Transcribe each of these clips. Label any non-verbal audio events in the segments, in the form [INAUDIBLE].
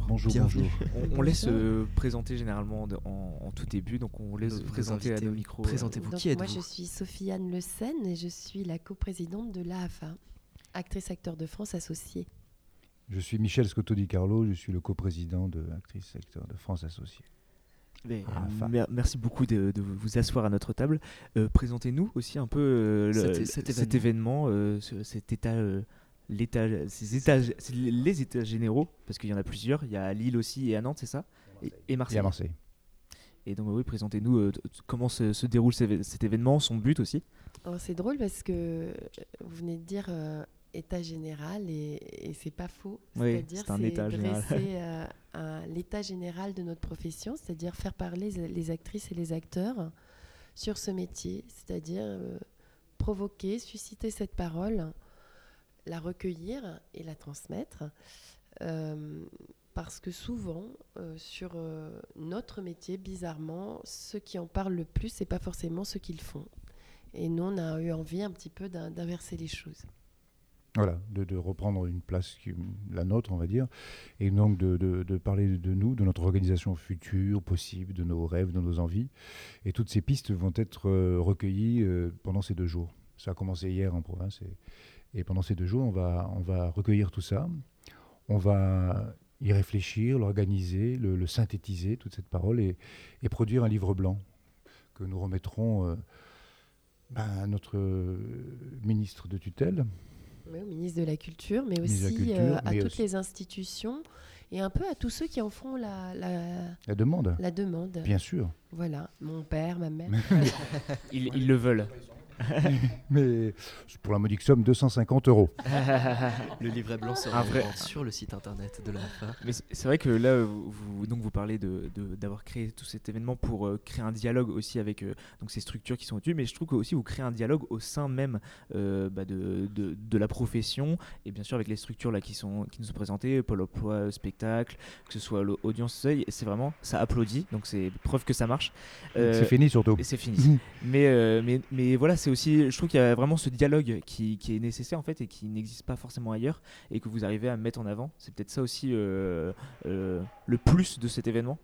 bonjour. Bonjour, Bienvenue. bonjour. [LAUGHS] On, on laisse euh, présenter généralement de- en, en tout début, donc on laisse Nos- nos présenter à nos micros. Présentez-vous. Donc, Qui êtes-vous Moi, je suis Sophie-Anne Le Seine et je suis la coprésidente de l'AFA, actrice acteur de France associée. Je suis Michel Scotto Di Carlo, je suis le coprésident de Actrice Secteur de France Associée. Mais, Ah, euh, enfin. mer- merci beaucoup de, de vous asseoir à notre table. Euh, Présentez-nous aussi un peu euh, le- Cet- le- cet cet, événement, euh, ce- cet état, euh, l'état, ces c'est les états généraux, parce qu'il y en a plusieurs. Il y a à Lille aussi et à Nantes, c'est ça et, et Et Marseille. à Marseille. Et donc oui, présentez-nous euh, comment se, se déroule cet événement, son but aussi. Alors, C'est drôle parce que euh, vous venez de dire euh, état général et, et c'est pas faux. Oui, C'est-à-dire c'est un état général. dresser, [LAUGHS] euh, un- l'état général de notre profession, c'est-à-dire faire parler les- les actrices et les acteurs sur ce métier, c'est-à-dire euh, provoquer, susciter cette parole, la recueillir et la transmettre. Euh, parce que souvent, euh, sur euh, notre métier, bizarrement, ceux qui en parlent le plus, c'est pas forcément ceux qui le font. Et nous, on a eu envie un petit peu d'in- d'inverser les choses. Voilà, de, reprendre une place, qui, la nôtre, on va dire, et donc de, parler de nous, de notre organisation future, possible, de nos rêves, de nos envies. Et toutes ces pistes vont être recueillies pendant ces deux jours. Ça a commencé hier en province, et pendant ces deux jours, on va, on va recueillir tout ça. On va y réfléchir, l'organiser, le, le synthétiser, toute cette parole, et, et produire un livre blanc que nous remettrons euh, ben, à notre ministre de tutelle, Oui, au ministre de la Culture, mais aussi Culture, euh, à mais toutes aussi- les institutions et un peu à tous ceux qui en font la, la, la demande. la demande. Bien sûr. Voilà, mon père, ma mère. [LAUGHS] Ils, ils le veulent. [LAUGHS] Mais pour la modique somme 250 euros. Le livret blanc sera Un vrai- sur le site internet de la FA. Mais c'est- vrai que là, vous, donc vous parlez de- de- d'avoir créé tout cet événement pour euh, créer un dialogue aussi avec euh, donc ces structures qui sont au-dessus, mais je trouve que aussi vous créez un dialogue au sein même euh, bah, de, de- de la profession et bien sûr avec les structures là qui sont qui nous sont présentées, Pôle Emploi, spectacle, que ce soit l'audience seuil, c'est vraiment ça applaudit, donc c'est preuve que ça marche. Euh, c'est fini surtout. c'est fini. mais, euh, mais, mais voilà, c'est aussi, je trouve qu'il y a vraiment ce dialogue qui, qui est nécessaire en fait et qui n'existe pas forcément ailleurs et que vous arrivez à mettre en avant. C'est peut-être ça aussi euh, euh, le plus de cet événement.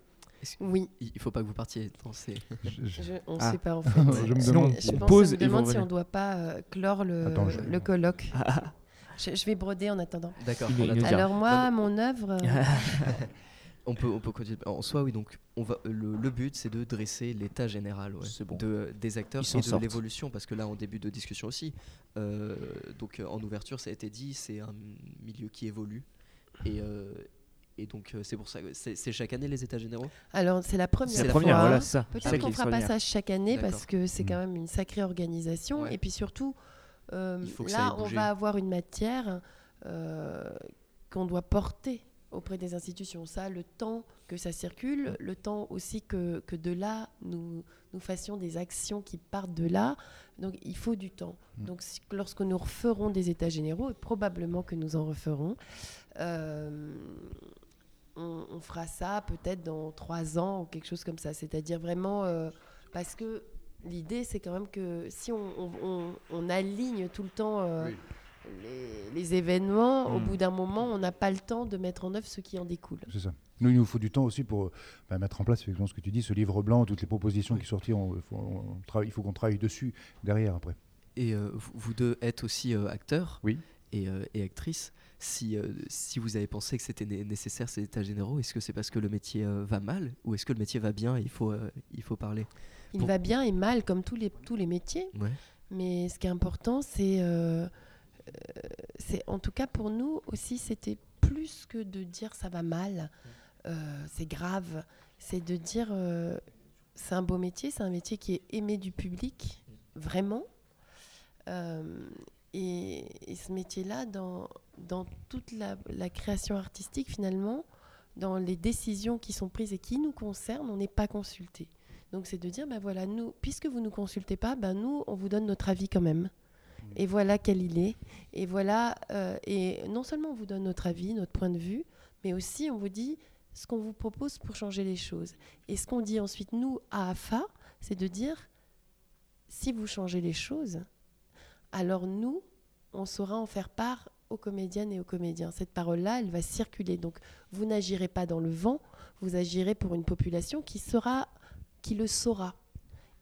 Oui, Il faut pas que vous partiez. Non, c'est- Je- je- je- on ne Ah. sait pas en [LAUGHS] fait. Je me demande Je on pense pose on et me vous demande si on ne doit pas euh, clore le, Attends, je- le colloque. Je, je vais broder en attendant. D'accord. Alors moi, mon œuvre, [LAUGHS] On peut, on peut continuer. En soi, oui. Donc, on va. Le, le but, c'est de dresser l'état général ouais, C'est bon. de, des acteurs Ils et de l'évolution, parce que là, en début de discussion aussi, euh, donc euh, en ouverture, ça a été dit, c'est un milieu qui évolue et euh, et donc euh, c'est pour ça que c'est chaque année les états généraux? alors c'est la première C'est la fois. première, voilà, ça. Peut-être qu'on fera pas ça chaque année parce que c'est Mm. quand même une sacrée organisation. Ouais. Et puis surtout, euh, là, on va avoir une matière euh, qu'on doit porter auprès des institutions. Ça, le temps que ça circule, le temps aussi que, que de là, nous, nous fassions des actions qui partent de là. Donc, il faut du temps. Mm. Donc, si- lorsque nous referons des états généraux, et probablement que nous en referons, euh, on, on fera ça peut-être dans trois ans ou quelque chose comme ça. C'est-à-dire vraiment euh, parce que l'idée, c'est quand même que si on, on- on- on aligne tout le temps euh, les, les événements, au Mm. bout d'un moment, on n'a pas le temps de mettre en œuvre ce qui en découle. C'est ça. Nous, il nous faut du temps aussi pour euh, bah, mettre en place effectivement ce que tu dis, ce livre blanc, toutes les propositions qui sortiront. Il faut, on travaille- il faut qu'on travaille dessus derrière après. Et euh, vous, deux êtes aussi euh, acteurs Oui. et, euh, et actrices. Si, euh, si vous avez pensé que c'était né- nécessaire ces états généraux, est-ce que c'est parce que le métier euh, va mal ou est-ce que le métier va bien et il faut, euh, il faut parler Il va bien et mal comme tous les, tous les métiers. Ouais. Mais ce qui est important, c'est, c'est en tout cas pour nous aussi, c'était plus que de dire ça va mal, euh, c'est grave. C'est de dire euh, c'est un beau métier, c'est un métier qui est aimé du public, vraiment. Euh, et, et ce métier-là, dans, dans toute la, la création artistique, finalement, dans les décisions qui sont prises et qui nous concernent, on n'est pas consulté. Donc c'est de dire, ben voilà, nous, puisque vous ne nous consultez pas, ben nous, on vous donne notre avis quand même. Et voilà quel il est. Et voilà, euh, et non seulement on vous donne notre avis, notre point de vue, mais aussi on vous dit ce qu'on vous propose pour changer les choses. Et ce qu'on dit ensuite, nous, à AFA, c'est de dire, si vous changez les choses, alors nous, on saura en faire part aux comédiennes et aux comédiens. Cette parole-là, elle va circuler. Donc, vous n'agirez pas dans le vent, vous agirez pour une population qui sera, qui le saura.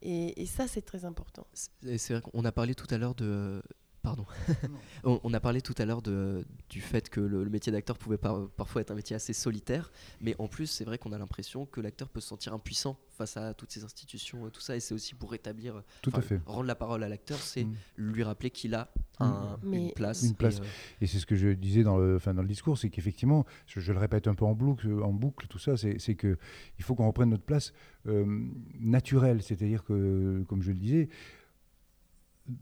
Et, ça, c'est très important. C'est vrai qu'on a parlé tout à l'heure de. Pardon. [LAUGHS] on, on a parlé tout à l'heure de- du fait que le, le métier d'acteur pouvait par- parfois être un métier assez solitaire, mais en plus, c'est vrai qu'on a l'impression que l'acteur peut se sentir impuissant face à toutes ces institutions, et tout ça, et c'est aussi pour rétablir, Tout à fait. rendre la parole à l'acteur, c'est Mm. lui rappeler qu'il a un- Mais- une place. Une place. et, euh, Et c'est ce que je disais dans le, enfin, dans le discours, c'est qu'effectivement, je, je le répète un peu en boucle, en boucle tout ça, c'est c'est que il faut qu'on reprenne notre place euh, naturelle, c'est-à-dire que, comme je le disais,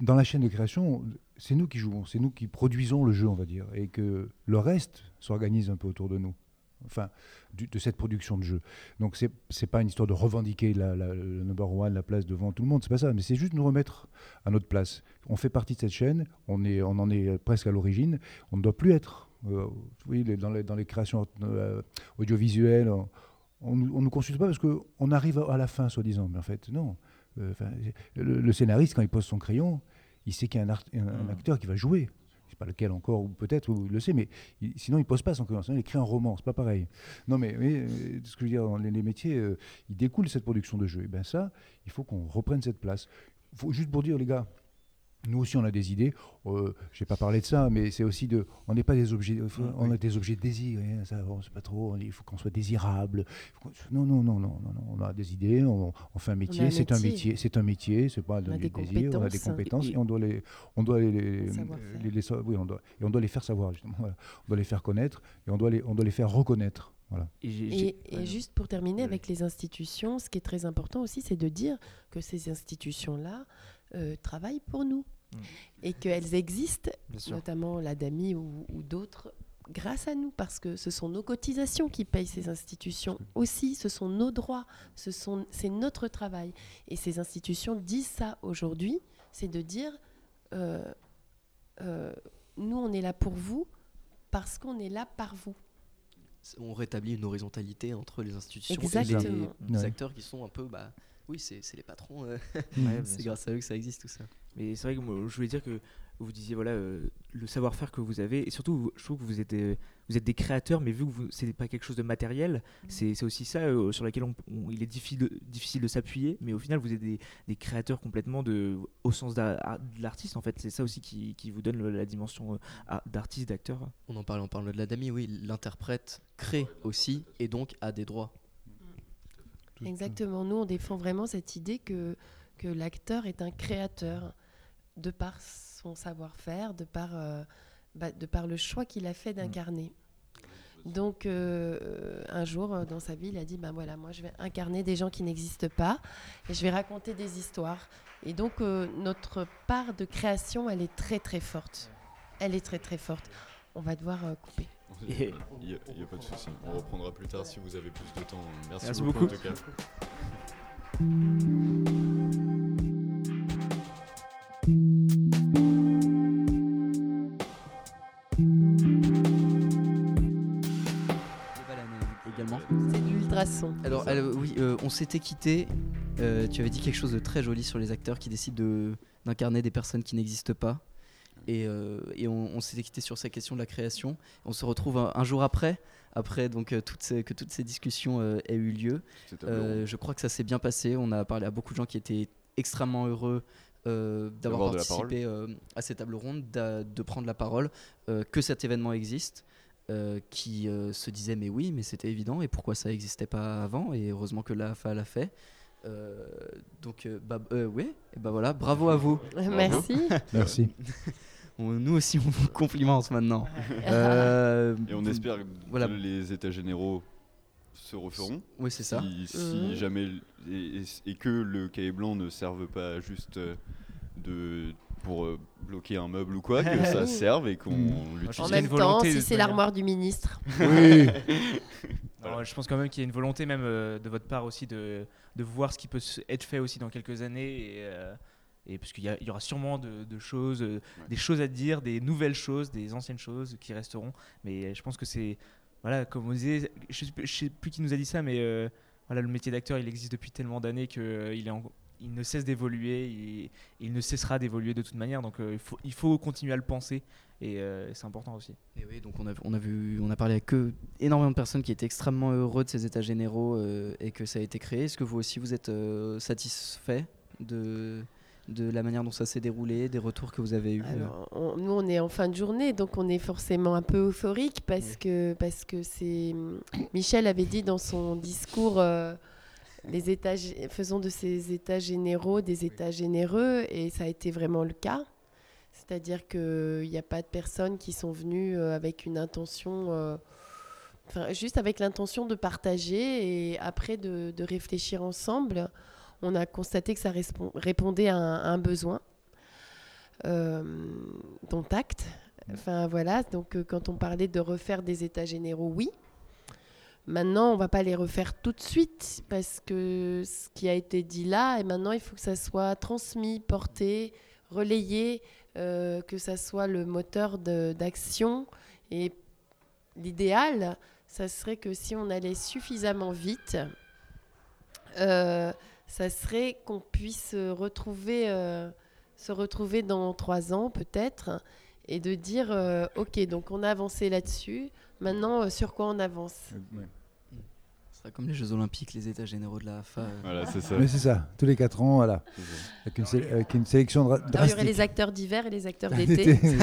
dans la chaîne de création, c'est nous qui jouons, c'est nous qui produisons le jeu, on va dire, et que le reste s'organise un peu autour de nous. Enfin, de cette production de jeu. Donc, c'est c'est pas une histoire de revendiquer le number one, la place devant tout le monde, c'est pas ça, mais c'est juste nous remettre à notre place. On fait partie de cette chaîne, on, en est presque à l'origine, on ne doit plus être. euh, les- dans, les, créations euh, audiovisuelles, on- ne nous consulte pas parce qu'on arrive à la fin, soi-disant. Mais en fait, non. Euh, enfin, le, le scénariste, quand il pose son crayon, il sait qu'il y a un, art- un- un Mm. acteur qui va jouer. Je sais pas lequel encore, ou peut-être, ou il le sait, mais il- sinon il pose pas son crayon. Sinon il écrit un roman, c'est pas pareil. Non, mais, mais, euh, ce que je veux dire, dans les, les métiers, euh, ils découlent de cette production de jeu. Et bien ça, il faut qu'on reprenne cette place. Faut, juste pour dire, les gars, nous aussi on a des idées. Euh, je n'ai pas parlé de ça, mais c'est aussi de. On n'est pas des objets. On a des objets de désir. hein, ça, bon, c'est pas trop. Il faut qu'on soit désirable. Non, non, non, non, non, non, On a des idées. On, on fait un métier. C'est un métier. C'est un métier. C'est pas On a des désir. On a des compétences. Et- et, on doit les, on doit les, les, les- oui, on doit, et on doit les faire savoir justement. voilà. On doit les faire connaître et on doit les, on doit les faire reconnaître. Voilà. Et, juste pour terminer Oui. avec les institutions, ce qui est très important aussi, c'est de dire que ces institutions-là euh, travaillent pour nous Et qu'elles existent, notamment la DAMI ou, ou d'autres, grâce à nous, parce que ce sont nos cotisations qui payent ces institutions aussi, ce sont nos droits, ce sont, c'est notre travail. Et ces institutions disent ça aujourd'hui, c'est de dire, euh, euh, nous on est là pour vous parce qu'on est là par vous. on rétablit une horizontalité entre les institutions et Exactement. les, les Ouais. acteurs qui sont un peu, bah, oui, c'est c'est les patrons, euh, Ouais, [LAUGHS] c'est grâce à eux que ça existe tout ça. Mais c'est vrai que moi, je voulais dire que vous disiez voilà euh, le savoir-faire que vous avez et surtout vous- je trouve que vous êtes euh, vous êtes des créateurs mais vu que vous c'est pas quelque chose de matériel c'est c'est aussi ça euh, sur laquelle on, on- il est difficile de, difficile de s'appuyer mais au final vous êtes des, des créateurs complètement de au sens à- de l'artiste en fait c'est ça aussi qui, qui vous donne le- la dimension euh, d'artiste d'acteur On en parle, on parle de la DAMI, oui, l'interprète crée aussi et donc a des droits. Exactement. Nous, on défend vraiment cette idée que, que l'acteur est un créateur de par son savoir-faire, de, par, euh, bah, de par le choix qu'il a fait d'incarner. Donc, euh, un jour, euh, dans sa vie, il a dit, ben voilà, moi, je vais incarner des gens qui n'existent pas et je vais raconter des histoires. Et donc, euh, notre part de création, elle est très, très forte. Elle est très, très forte. On va devoir euh, couper. [LAUGHS] Il n'y a, il y a pas de souci. On reprendra plus tard si vous avez plus de temps. Merci, Merci beaucoup, beaucoup. en tout cas. [LAUGHS] Alors, oui, euh, on s'était quitté. euh, tu avais dit quelque chose de très joli sur les acteurs qui décident de- d'incarner des personnes qui n'existent pas. Et, euh, et on, on s'était quitté sur ces questions de la création. On se retrouve un, un jour après, après donc, euh, toutes ces- que toutes ces discussions euh, aient eu lieu. Euh, je crois que ça s'est bien passé. On a parlé à beaucoup de gens qui étaient extrêmement heureux euh, d'avoir participé euh, à cette table ronde, d'a- de prendre la parole, euh, que cet événement existe. Euh, qui euh, se disaient mais oui mais c'était évident et pourquoi ça n'existait pas avant et heureusement que l'AFA l'a fait Euh, donc bah, euh, ouais et bah voilà bravo à vous [LAUGHS] Merci. Merci. [LAUGHS] Nous aussi on vous complimente maintenant Euh, Et on espère voilà. que les états généraux se referont. oui c'est ça Si, si jamais et, et- et que le cahier blanc ne serve pas juste de pour euh, bloquer un meuble ou quoi, que [LAUGHS] ça serve et qu'on. En l'utilise. qu'il a même temps, si c'est l'armoire du ministre. [LAUGHS] Oui. Alors, je pense quand même qu'il y a une volonté même euh, de votre part aussi de, de voir ce qui peut être fait aussi dans quelques années et, euh, et parce qu'il y, aura sûrement de, de choses, euh, des choses à dire, des nouvelles choses, des anciennes choses qui resteront. Mais euh, je pense que c'est voilà comme on disait, je sais, plus- je sais plus qui nous a dit ça, mais euh, voilà le métier d'acteur il existe depuis tellement d'années que euh, il est en- il ne cesse d'évoluer, il, il ne cessera d'évoluer de toute manière. Donc euh, il, faut, il faut continuer à le penser Et euh, c'est important aussi. Et oui, donc on a, on a vu, on a parlé avec que énormément de personnes qui étaient extrêmement heureux de ces états généraux euh, et que ça a été créé. Est-ce que vous aussi vous êtes euh, satisfait de de la manière dont ça s'est déroulé, des retours que vous avez eus Alors, on- nous, on est en fin de journée, donc on est forcément un peu euphorique parce Oui. que parce que c'est Michel avait dit dans son discours euh, les états faisons de ces états généraux des états généreux et ça a été vraiment le cas. C'est-à-dire qu'il n'y a pas de personnes qui sont venues euh, avec une intention, euh, enfin, juste avec l'intention de partager et après de, de réfléchir ensemble. On a constaté que ça répondait à un, à un besoin euh, dont acte. Enfin voilà, donc euh, quand on parlait de refaire des états généraux, oui. Maintenant, on va pas les refaire tout de suite parce que ce qui a été dit là, et maintenant il faut que ça soit transmis, porté, relayé, euh, que ça soit le moteur d'action. Et l'idéal, ça serait que si on allait suffisamment vite, euh, ça serait qu'on puisse retrouver, euh, se retrouver dans trois ans peut-être et de dire ok donc on a avancé là-dessus maintenant euh, sur quoi on avance Euh, ouais. Ce sera comme les Jeux Olympiques, les états généraux de la AFA. euh. Voilà, c'est ça. Mais c'est ça, tous les 4 ans, voilà, avec une, sé- avec une sélection dra- Alors, il y drastique. aurait les acteurs d'hiver et les acteurs [LAUGHS] D'été. d'été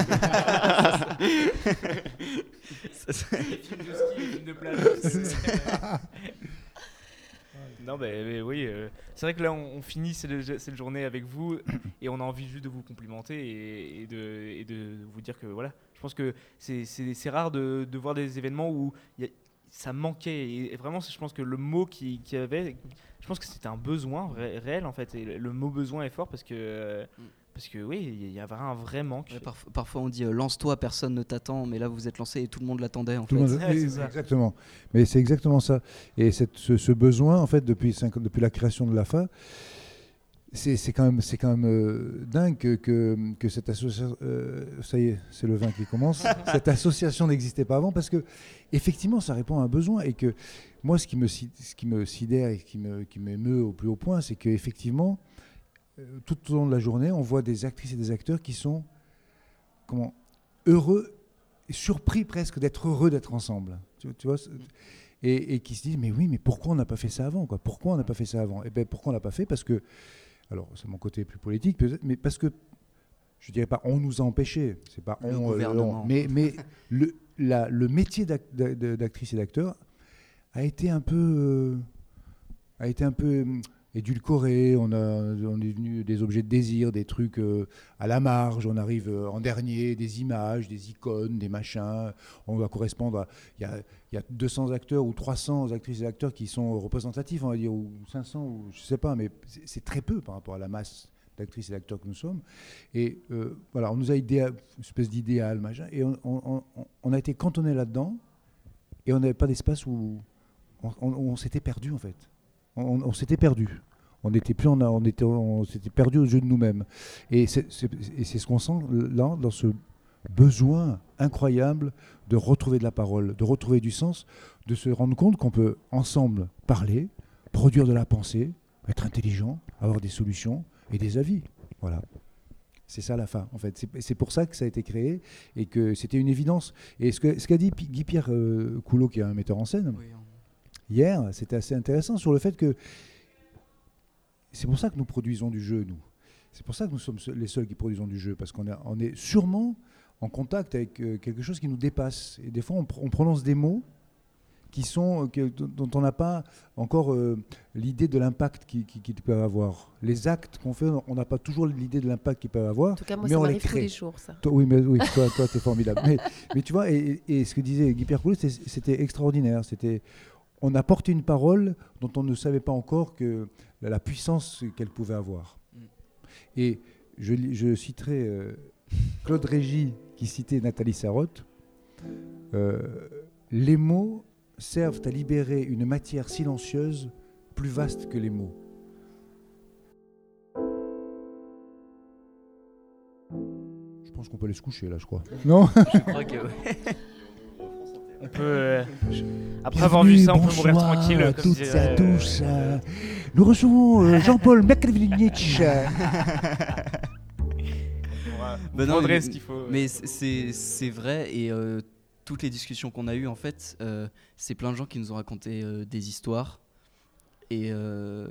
Non, mais, oui, euh, c'est vrai que là, on, finit cette, journée avec vous et on a envie juste de vous complimenter et, de, vous dire que voilà, je pense que c'est- rare de, voir des événements où ça manquait. Et, vraiment, je pense que le mot qui, qui avait, je pense que c'était un besoin ré- réel en fait. Et le, le mot besoin est fort parce que, euh, Mm. Parce que oui, il y avait un vrai manque. Ouais, parf- parfois on dit euh, lance-toi, personne ne t'attend, mais là vous êtes lancé et tout le monde l'attendait en Tout fait. le monde- Ouais, c'est oui, ça. exactement. Mais c'est exactement ça. Et cette- ce, ce besoin, en fait, depuis, cinq- depuis la création de l'AFA, c'est c'est quand même, c'est quand même euh, dingue que, que, que cette association. euh, ça y est, c'est le vin qui commence. [LAUGHS] cette association n'existait pas avant parce que, effectivement, ça répond à un besoin. Et que moi, ce qui me, si- ce qui me sidère et qui me- qui m'émeut au plus haut point, c'est qu'effectivement, euh, tout au long de la journée, on voit des actrices et des acteurs qui sont comment, heureux surpris presque d'être heureux d'être ensemble. Tu, tu vois et, et qui se disent mais oui mais pourquoi on n'a pas fait ça avant quoi? Pourquoi on n'a pas fait ça avant? Et ben pourquoi on n'a pas fait? Parce que alors c'est mon côté plus politique peut-être, mais parce que je dirais pas on nous a empêchés. C'est pas Le on, euh, on, mais mais [LAUGHS] le la- le métier d'actrice et d'acteur a été un peu euh, a été un peu hum, édulcoré. On, a, est venu des objets de désir, des trucs euh, à la marge. On arrive euh, en dernier, des images, des icônes, des machins. On va correspondre à. Il y a, il y a 200 acteurs ou 300 actrices et acteurs qui sont représentatifs, on va dire, ou 500, ou je sais pas, mais c'est très peu par rapport à la masse d'actrices et d'acteurs que nous sommes. Et euh, voilà, on nous a idéa- une espèce d'idéal, machin, et on, on- a été cantonné là-dedans, et on n'avait pas d'espace où on s'était perdu en fait. On, s'était perdu. On n'était plus, on était, on s'était perdu au jeu de nous-mêmes. Et c'est ce qu'on sent là dans ce besoin incroyable de retrouver de la parole, de retrouver du sens, de se rendre compte qu'on peut ensemble parler, produire de la pensée, être intelligent, avoir des solutions et des avis. Voilà. C'est ça la fin, en fait. C'est- pour ça que ça a été créé et que c'était une évidence. Et ce qu'a dit Pi- Guy-Pierre euh, Coulot, qui est un metteur en scène, hier, c'était assez intéressant sur le fait que c'est pour ça que nous produisons du jeu, nous. C'est pour ça que nous sommes les seuls qui produisons du jeu, parce qu'on est, on est sûrement en contact avec euh, quelque chose qui nous dépasse. Et des fois, on, pr- on prononce des mots qui sont, euh, dont on n'a pas encore euh, l'idée de l'impact qu'ils qui, qu'ils peuvent avoir. Les actes qu'on fait, on n'a pas toujours l'idée de l'impact qu'ils peuvent avoir. en tout cas moi Mais ça on les tous les jours ça Toi, oui, mais oui, toi, toi, t'es formidable. Mais, mais tu vois, et, et ce que disait Guy Pierre c'était- c'était extraordinaire. C'était, on a porté une parole dont on ne savait pas encore que la, puissance qu'elle pouvait avoir. Mm. Et je, citerai euh, Claude Régis qui citait Nathalie Sarraute. Euh, les mots servent à libérer une matière silencieuse plus vaste que les mots. Je pense qu'on peut aller se coucher là, je crois. Non Je crois que ouais. [LAUGHS] On peut, euh, je- après avoir vu ça, on peut mourir bonsoir tranquille. à comme toutes dirait, et à euh, tous. euh, Nous recevons euh, [LAUGHS] Jean-Paul on pourra- [LAUGHS] Bah non, mais- ce qu'il faut. Mais c'est vrai et euh, toutes les discussions qu'on a eues en fait, euh, c'est plein de gens qui nous ont raconté euh, des histoires et euh,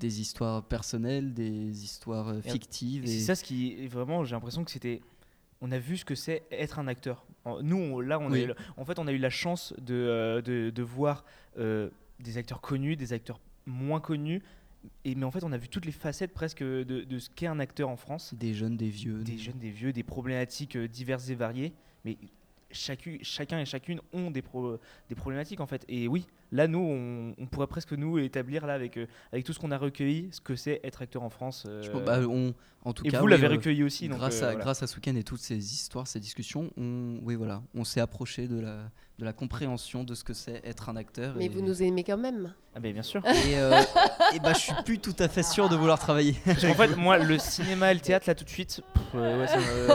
des histoires personnelles, des histoires euh, fictives. Et Et c'est ça ce qui est vraiment, j'ai l'impression que c'était. On a vu ce que c'est être un acteur. Nous, on- là, on a eu en fait, on a eu la chance de, euh, de, de voir euh, des acteurs connus, des acteurs moins connus. Et, mais en fait, on a vu toutes les facettes presque de, de ce qu'est un acteur en France. des jeunes, des vieux. Des jeunes, des vieux, des problématiques euh, diverses et variées. Mais chacun, chacun et chacune ont des, pro- des problématiques en fait. Et oui, là, nous, on, on pourrait presque nous établir là avec, euh, avec tout ce qu'on a recueilli, ce que c'est être acteur en France. euh, pense- bah, on- en tout et cas, vous oui, l'avez euh, recueilli aussi. donc, grâce, euh, à, voilà. grâce à Souken et toutes ces histoires, ces discussions, on, oui, voilà, on s'est approché de la, de la compréhension de ce que c'est être un acteur. Mais et, vous nous aimez quand même. Ah, ben, bien sûr. Et, euh, et bah, je suis plus tout à fait sûr de vouloir travailler. Qu'en fait, moi, le cinéma et le théâtre, là, tout de suite, pff, euh, ouais, ça me.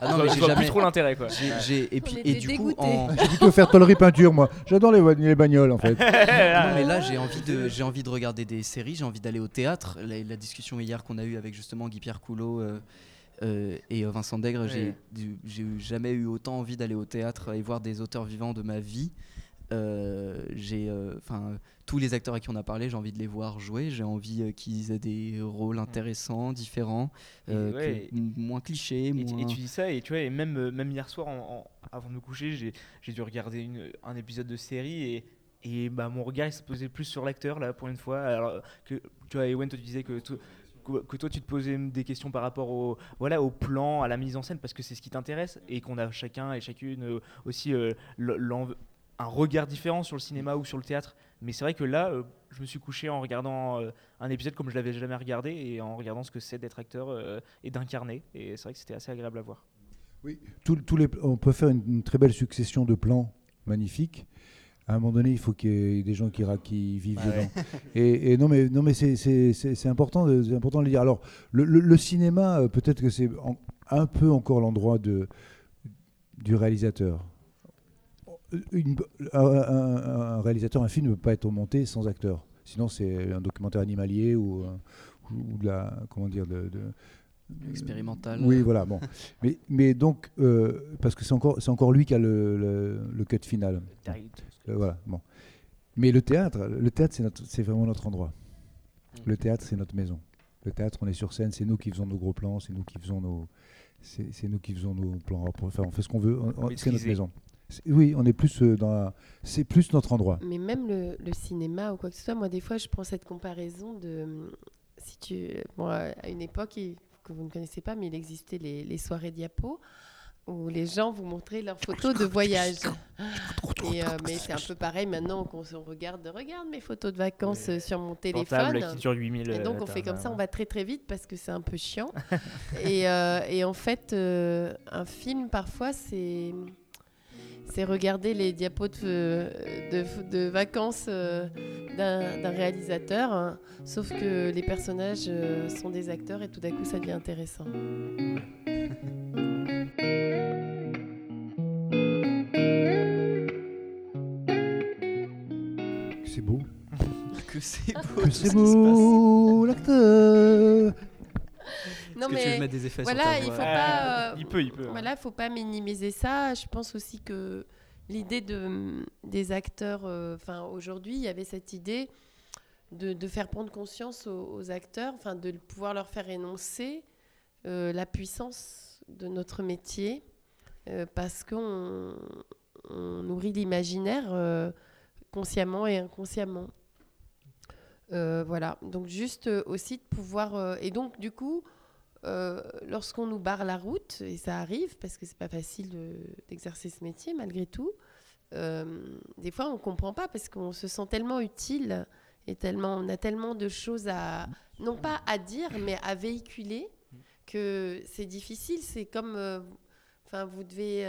Ah non, je mais vois- j'ai jamais. plus trop l'intérêt, quoi. j'ai- et, puis, et du coup, en, J'ai plutôt faire tôlerie peinture, moi. J'adore les, les bagnoles, en fait. [LAUGHS] Non, mais là, j'ai envie, de, j'ai envie de regarder des séries, j'ai envie d'aller au théâtre. La, la discussion hier qu'on a eue avec justement Guy-Pierre Coulot euh, euh, et euh, Vincent Dègre, j'ai, Ouais. jamais eu autant envie d'aller au théâtre et voir des auteurs vivants de ma vie. Euh, j'ai, euh, enfin, tous les acteurs à qui on a parlé, j'ai envie de les voir jouer. J'ai envie euh, qu'ils aient des rôles intéressants, différents, Et euh, ouais, que- moins clichés, Et, moins. tu- et tu dis ça, et tu vois, et même, même hier soir, en- en- avant de me coucher, j'ai j'ai dû regarder une- un épisode de série et, et bah, mon regard il se posait plus sur l'acteur là pour une fois. Alors que tu vois, Ewen, toi tu disais que, que, toi tu te posais des questions par rapport au, voilà, au plan, à la mise en scène, parce que c'est ce qui t'intéresse et qu'on a chacun et chacune euh, aussi euh, un regard différent sur le cinéma ou sur le théâtre. Mais c'est vrai que là, euh, je me suis couché en regardant un épisode comme je l'avais jamais regardé et en regardant ce que c'est d'être acteur et d'incarner. Et c'est vrai que c'était assez agréable à voir. Les, on peut faire une très belle succession de plans magnifiques. À un moment donné, il faut qu'il y ait des gens qui, vivent Ouais. dedans. [LAUGHS] Et, et non, mais, non, mais c'est- c'est c'est- c'est important, de- c'est important de le dire. Alors, le, le- le cinéma, euh, peut-être que c'est en- un peu encore l'endroit de, du réalisateur. Une- un, un- un réalisateur, un film ne peut pas être monté sans acteur. Sinon, c'est un documentaire animalier ou, euh, ou, ou de la. Comment dire de, de- Expérimental. Oui, voilà. Bon. mais, mais donc, euh, parce que c'est encore, c'est encore lui qui a le, le, le cut final. Euh, voilà. Bon. Mais le théâtre, le théâtre, c'est notre- c'est vraiment notre endroit. Le théâtre, c'est notre maison. Le théâtre, on est sur scène, c'est nous qui faisons nos gros plans, c'est nous qui faisons nos, c'est c'est nous qui faisons nos plans. Enfin, on fait ce qu'on veut. on- on- C'est notre maison. C'est- Oui, on est plus euh, dans, la- c'est plus notre endroit. Mais même le, le cinéma ou quoi que ce soit, moi des fois je prends cette comparaison de si tu bon, à à une époque il- que vous ne connaissez pas, mais il existait les, les soirées diapo où les gens vous montraient leurs photos de voyage. Et, euh, mais c'est un peu pareil maintenant qu'on se regarde, regarde mes photos de vacances euh, sur mon téléphone. Portable qui dure 8000. Et donc euh, on fait t'as- comme ça, on va très très vite parce que c'est un peu chiant. [LAUGHS] et, euh, et en fait, euh, un film parfois c'est c'est regarder les diapos de, de, de vacances euh, d'un réalisateur, hein. sauf que les personnages euh, sont des acteurs et tout d'un coup ça devient intéressant. [LAUGHS] Que c'est [LAUGHS] beau. Que c'est ce beau, l'acteur. Non Est-ce que tu veux mais mettre des effets voilà, il faut pas. euh, Il peut, il peut. Voilà, faut pas minimiser ça. Je pense aussi que l'idée de, des acteurs, euh, enfin aujourd'hui, il y avait cette idée de, de faire prendre conscience aux, aux acteurs, enfin de pouvoir leur faire énoncer euh, la puissance de notre métier, euh, parce qu'on on nourrit l'imaginaire euh, consciemment et inconsciemment. Euh, voilà, donc juste euh, aussi de pouvoir... euh, et donc du coup, lorsqu'on nous barre la route, et ça arrive parce que c'est pas facile de- d'exercer ce métier malgré tout, des fois on comprend pas parce qu'on se sent tellement utile et tellement, on a tellement de choses à, non pas à dire, mais à véhiculer que c'est difficile. C'est comme, enfin, vous devez,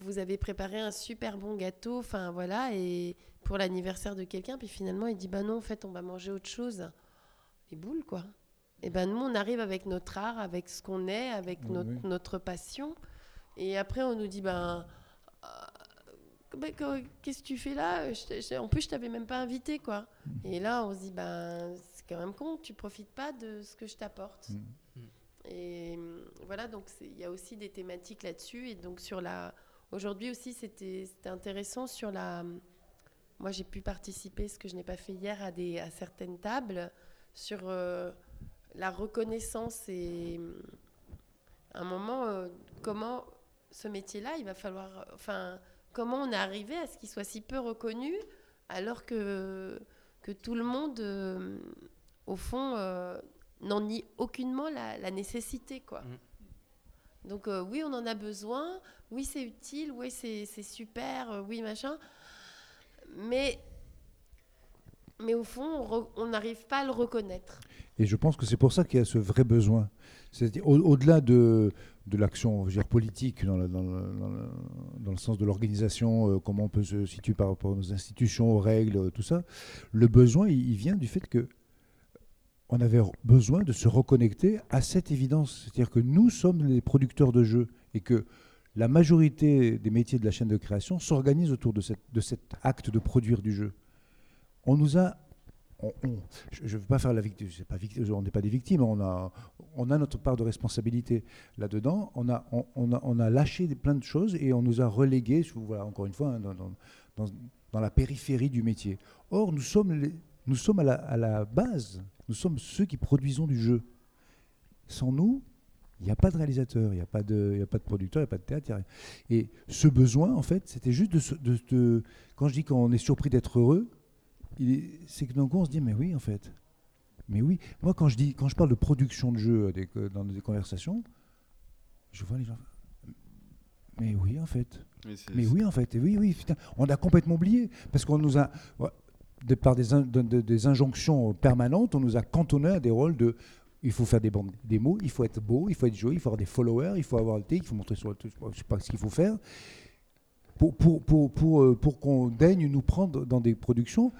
vous avez préparé un super bon gâteau, enfin voilà, et pour l'anniversaire de quelqu'un, puis finalement il dit bah non, en fait on va manger autre chose. Les boules quoi. Et ben nous on arrive avec notre art, avec ce qu'on est, avec Oui, notre, oui. notre passion, et après on nous dit ben euh, qu'est-ce que tu fais là? Je je En plus je t'avais même pas invité quoi. Et là on se dit ben c'est quand même con, tu profites pas de ce que je t'apporte. Mm. Et hum, voilà, donc il y a aussi des thématiques là-dessus. Et donc sur la, aujourd'hui aussi, c'était c'était intéressant sur la. Moi, j'ai pu participer, ce que je n'ai pas fait hier, à des à certaines tables sur euh, la reconnaissance et à un moment euh, comment ce métier-là, il va falloir, enfin, comment on est arrivé à ce qu'il soit si peu reconnu, alors que que tout le monde, euh, au fond, euh, n'en nie aucunement la, la nécessité, quoi. Mm. Donc euh, oui, on en a besoin, oui, c'est utile, oui, c'est c'est super, euh, oui, machin. Mais, mais au fond, on n'arrive pas à le reconnaître. Et je pense que c'est pour ça qu'il y a ce vrai besoin. C'est-à-dire, au- au-delà de, de l'action politique, dans dans dans le- sens de l'organisation, euh, comment on peut se situer par rapport aux institutions, aux règles, euh, tout ça, le besoin, il, vient du fait que on avait besoin de se reconnecter à cette évidence. C'est-à-dire que nous sommes les producteurs de jeux et que la majorité des métiers de la chaîne de création s'organisent autour de, cet acte de produire du jeu. On nous a on- je ne veux pas faire la victime, on n'est pas des victimes, on a, notre part de responsabilité là-dedans. On a, lâché plein de choses et on nous a relégués, voilà, encore une fois, hein, dans, la périphérie du métier. Or, nous sommes, à la base, nous sommes ceux qui produisons du jeu. Sans nous, il n'y a pas de réalisateur, il n'y a, pas de- y a pas de producteur, il n'y a pas de théâtre. a rien. Et ce besoin, en fait, c'était juste de, de- de- Quand je dis qu'on est surpris d'être heureux, c'est que d'un coup on se dit mais oui en fait mais oui moi quand je dis quand je parle de production de jeux à des- euh, dans des conversations je vois les gens mais oui en fait Mais oui en fait et oui oui putain on a complètement oublié parce qu'on nous a de par des, in- de- de- des injonctions permanentes on nous a cantonné à des rôles de il faut faire des bandes des mots il faut être beau il faut être joli il faut avoir des followers il faut avoir le thé il faut montrer sur le je sais pas- ce qu'il faut faire euh, pour qu'on daigne nous prendre dans des productions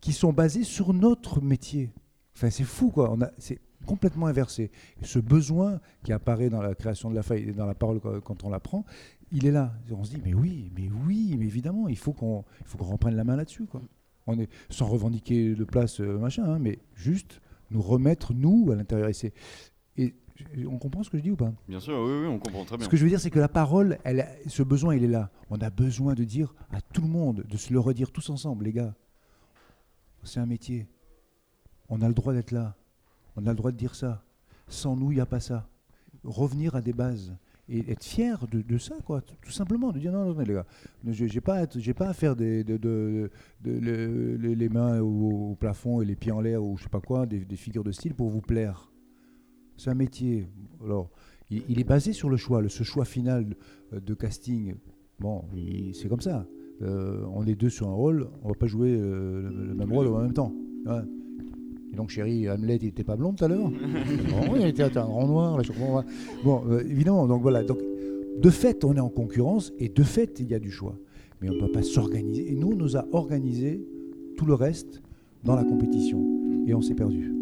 qui sont basées sur notre métier. Enfin, c'est fou, quoi. C'est complètement inversé. Ce besoin qui apparaît dans la création de la faille et dans la parole quand- on la prend, il est là. On se dit, mais oui, mais oui, mais évidemment, il faut qu'on, qu'on reprenne la main là-dessus, quoi. On est sans revendiquer de place, euh, machin, hein, mais juste nous remettre nous à l'intérieur. Et, c'est- et on comprend ce que je dis ou pas? Bien sûr, oui, oui, on comprend très bien. ce que je veux dire, c'est que la parole, elle, a- ce besoin, il est là. On a besoin de dire à tout le monde, de se le redire tous ensemble, les gars. C'est un métier. On a le droit d'être là. On a le droit de dire ça. Sans nous, il n'y a pas ça. Revenir à des bases et être fier de, ça, quoi. Tout simplement, de dire non, non, non, les gars, j'ai pas, pas à faire des, de, de- de- le- le- les mains au, plafond et les pieds en l'air ou je sais pas quoi, des, figures de style pour vous plaire. C'est un métier. Alors, il, est basé sur le choix, le, ce choix final de, casting. Bon, c'est comme ça. Euh, on est deux sur un rôle, on va pas jouer euh, le, même rôle en même temps. Et donc, chérie, Hamlet, il était pas blond tout à l'heure il était un grand noir. Bon, euh, évidemment, donc voilà. Donc, de fait, on est en concurrence et de fait, il y a du choix. Mais on ne doit pas s'organiser. Et nous, on nous a organisé tout le reste dans la compétition. Et on s'est perdu.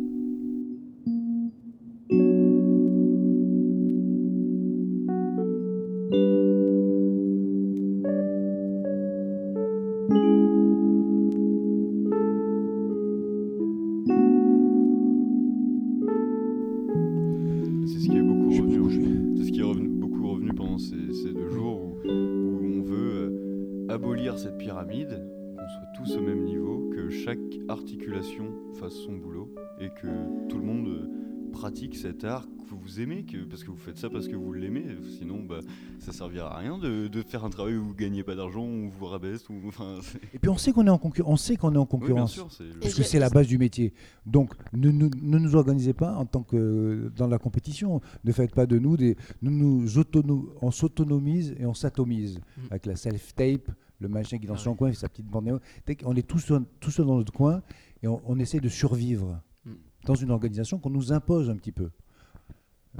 Au même niveau, que chaque articulation fasse son boulot et que tout le monde euh, pratique cet art que vous aimez, que, parce que vous faites ça parce que vous l'aimez. Sinon, bah, ça servira à rien de, de faire un travail où vous gagnez pas d'argent, où vous rabaisse, ou enfin. [LAUGHS] Et puis on sait qu'on est en concurrence. On sait qu'on est en Oui, concurrence. sûr, Parce que c'est la base du métier. Donc, ne, ne- ne nous organisez pas en tant que dans la compétition. Ne faites pas de nous des. Nous nous autono- on s'autonomise et on s'atomise Mm. avec la self-tape, le machin qui est dans Ah son ouais. coin, avec sa petite bande. qu'on est tous, seul- tous seuls dans notre coin et on, on essaie de survivre Mm. dans une organisation qu'on nous impose un petit peu.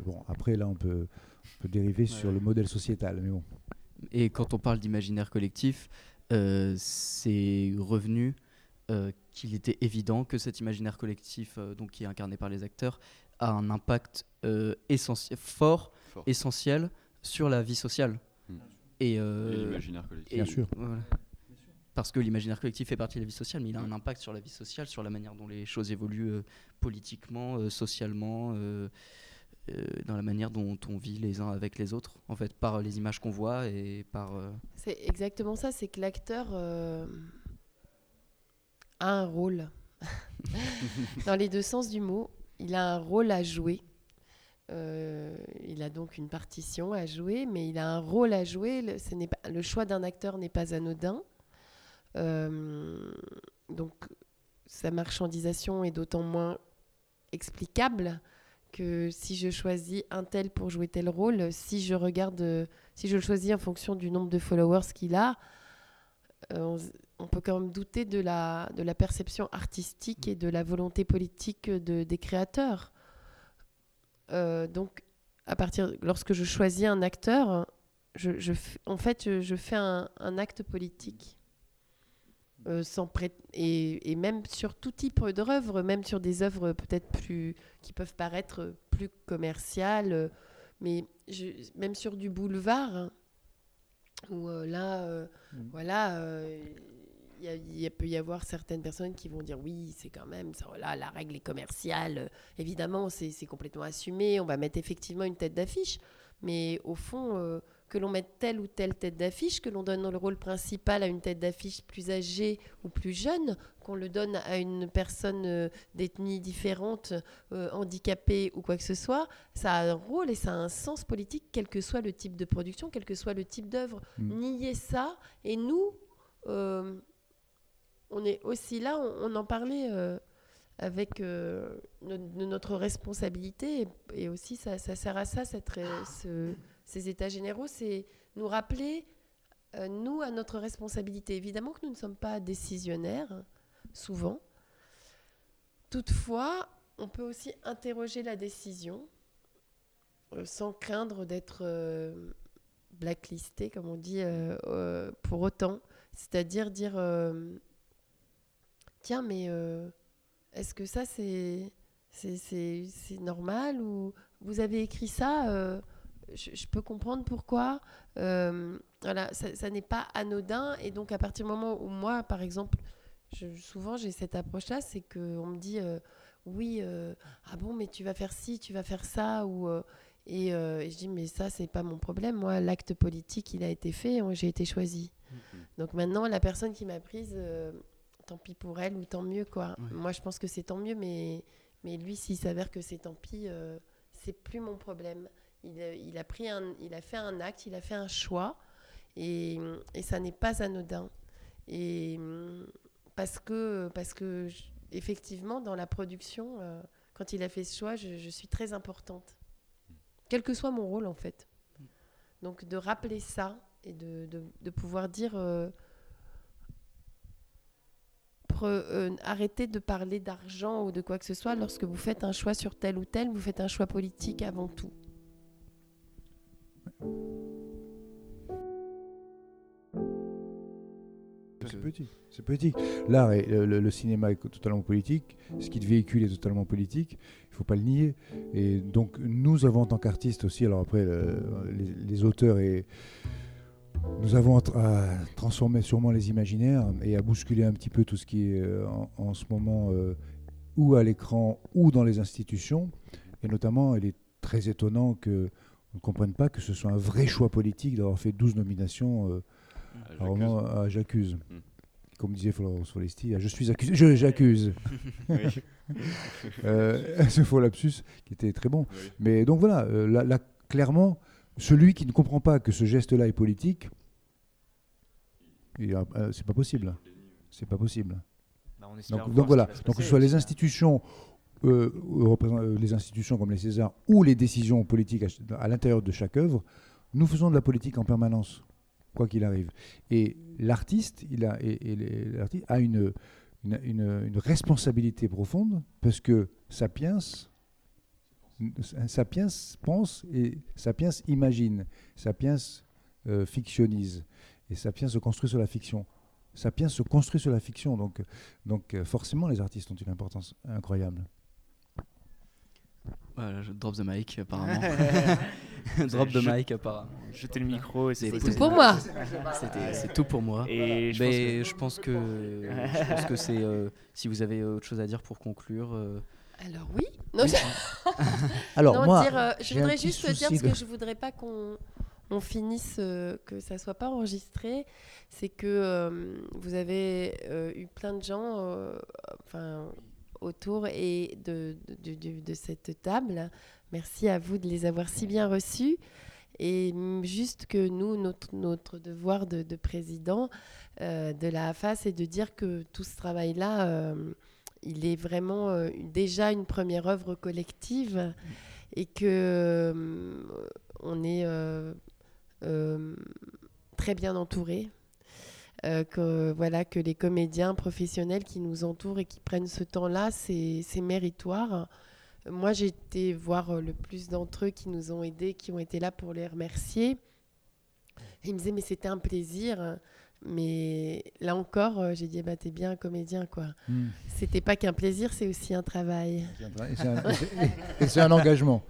Bon, après là, on peut, on peut dériver sur le modèle sociétal, mais bon. Et quand on parle d'imaginaire collectif, euh, c'est revenu euh, qu'il était évident que cet imaginaire collectif, euh, donc qui est incarné par les acteurs, a un impact euh, essentiel, fort, Fort. essentiel sur la vie sociale. Mm. Et, et euh, l'imaginaire collectif. Bien sûr. voilà. Parce que l'imaginaire collectif fait partie de la vie sociale, mais il a un impact sur la vie sociale, sur la manière dont les choses évoluent euh, politiquement, euh, socialement, euh, euh, dans la manière dont on vit les uns avec les autres, en fait, par les images qu'on voit et par. euh, C'est exactement ça, c'est que l'acteur euh, a un rôle. [LAUGHS] Dans les deux sens du mot, il a un rôle à jouer. Euh, il a donc une partition à jouer, mais il a un rôle à jouer. Le, ce pas, le choix d'un acteur n'est pas anodin. Euh, donc, sa marchandisation est d'autant moins explicable que si je choisis un tel pour jouer tel rôle, si je regarde, si je le choisis en fonction du nombre de followers qu'il a, euh, on, peut quand même douter de la, de la perception artistique et de la volonté politique de, des créateurs. Euh, donc, à partir, lorsque je choisis un acteur, je, je en fait, je, je fais un, un acte politique. Euh, sans pré- et, et même sur tout type d'œuvres, même sur des œuvres peut-être plus qui peuvent paraître plus commerciales, mais je- même sur du boulevard, hein, où euh, là, euh, voilà, il peut y avoir certaines personnes qui vont dire oui, c'est quand même ça, voilà, la règle est commerciale. euh, évidemment, c'est complètement assumé. On va mettre effectivement une tête d'affiche, mais au fond, euh, que l'on mette telle ou telle tête d'affiche, que l'on donne le rôle principal à une tête d'affiche plus âgée ou plus jeune, qu'on le donne à une personne euh, d'ethnie différente, euh, handicapée ou quoi que ce soit, ça a un rôle et ça a un sens politique, quel que soit le type de production, quel que soit le type d'œuvre. Mm. Nier ça, et nous, on est aussi là, on, en parlait euh, avec euh, notre responsabilité, et, aussi ça, sert à ça, ces états généraux, c'est nous rappeler, euh, nous, à notre responsabilité. Évidemment que nous ne sommes pas décisionnaires, souvent. Toutefois, on peut aussi interroger la décision sans craindre d'être blacklisté, comme on dit, pour autant. C'est-à-dire dire, tiens, mais euh, est-ce que ça, c'est c'est- normal ou vous avez écrit ça euh, je, je peux comprendre pourquoi. Euh, voilà, ça, ça n'est pas anodin. Et donc, à partir du moment où moi, par exemple, je- souvent j'ai cette approche-là, c'est qu'on me dit oui, ah bon, mais tu vas faire ci, tu vas faire ça, ou et, et je dis mais ça c'est pas mon problème. Moi, l'acte politique, il a été fait, j'ai été choisi. Donc maintenant, la personne qui m'a prise, euh, tant pis pour elle ou tant mieux quoi. Ouais. Moi, je pense que c'est tant mieux, mais mais lui, s'il s'avère que c'est tant pis, euh, c'est plus mon problème. Il, euh, il a pris un, il a fait un acte, il a fait un choix, et, et ça n'est pas anodin. Et hum, parce que, parce que je- effectivement, dans la production, euh, quand il a fait ce choix, je, je suis très importante, quel que soit mon rôle en fait. Donc de rappeler ça et de, de, de pouvoir dire. euh, pre- euh, arrêtez de parler d'argent ou de quoi que ce soit lorsque vous faites un choix sur tel ou tel, vous faites un choix politique avant tout. C'est politique. C'est politique. L'art et le, le- le cinéma est totalement politique. Ce qui véhicule est totalement politique. Il ne faut pas le nier. Et donc, nous avons en tant qu'artistes aussi, alors après, le- les, les auteurs et. Nous avons à, à transformer sûrement les imaginaires et à bousculer un petit peu tout ce qui est euh, en, en ce moment euh, ou à l'écran ou dans les institutions. Et notamment, il est très étonnant que on ne comprenne pas que ce soit un vrai choix politique d'avoir fait 12 nominations euh, Ah, alors, j'accuse. moi, ah, j'accuse. Mm. Comme disait Florence Foresti, je suis accusé. Je, j'accuse. [LAUGHS] Euh, [LAUGHS] ce faux lapsus qui était très bon. Oui. Mais donc voilà, euh, là, là, clairement, celui qui ne comprend pas que ce geste-là est politique, euh, c'est pas possible. C'est pas possible. Bah, on Donc, voilà, donc que ce soit les institutions, euh, euh, les institutions comme les Césars ou les décisions politiques à, à l'intérieur de chaque œuvre, nous faisons de la politique en permanence, quoi qu'il arrive. Et l'artiste, il a, et, et les- l'artiste a une, une, une- une responsabilité profonde parce que Sapiens, Sapiens pense et Sapiens imagine, Sapiens euh, fictionnise et Sapiens se construit sur la fiction. Sapiens se construit sur la fiction, donc, donc euh, forcément les artistes ont une importance incroyable. Voilà, je drop the mic apparemment. [LAUGHS] drop the Je- mic apparemment. Jeter le micro, c'est tout pour moi. C'était- C'est tout pour moi. Et je pense Mais je pense que, je pense que c'est. euh, si vous avez autre chose à dire pour conclure, euh, Alors oui. Non, je- [LAUGHS] Alors non, moi, dire, euh, je voudrais juste dire ce de- que je voudrais pas qu'on on finisse, euh, que ça soit pas enregistré, c'est que euh, vous avez eu plein de gens, enfin autour et de, de, de- de cette table. Merci à vous de les avoir si bien reçus. Et juste que nous, notre, notre devoir de, de président de la AFA, c'est de dire que tout ce travail-là, il est vraiment euh, déjà une première œuvre collective et que euh, on est euh, très bien entouré. Que voilà que les comédiens professionnels qui nous entourent et qui prennent ce temps-là, c'est méritoire. Moi, j'ai été voir le plus d'entre eux qui nous ont aidés, qui ont été là pour les remercier. Et ils me disaient, mais c'était un plaisir. Mais là encore, euh, j'ai dit, bah, t'es bien un comédien, quoi. Hmm. C'était pas qu'un plaisir, c'est aussi un travail. Et c'est un, engagement.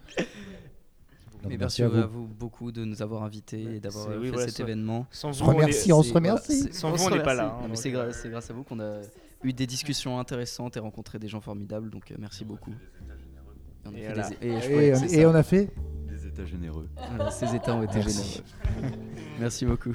Donc, Mais merci merci à à vous. beaucoup de nous avoir invités Ouais, et d'avoir oui, fait voilà, cet ça- événement. Sans On se vous, remercie, on se remercie. Sans on vous, on n'est pas là, hein, c'est euh, grâce, c'est grâce à vous qu'on a eu des discussions intéressantes et rencontré des gens formidables. Donc euh, merci beaucoup. Et on a Et fait des- et Et, on a fait états généreux. Voilà, ces états ont été Merci. généreux. Merci beaucoup.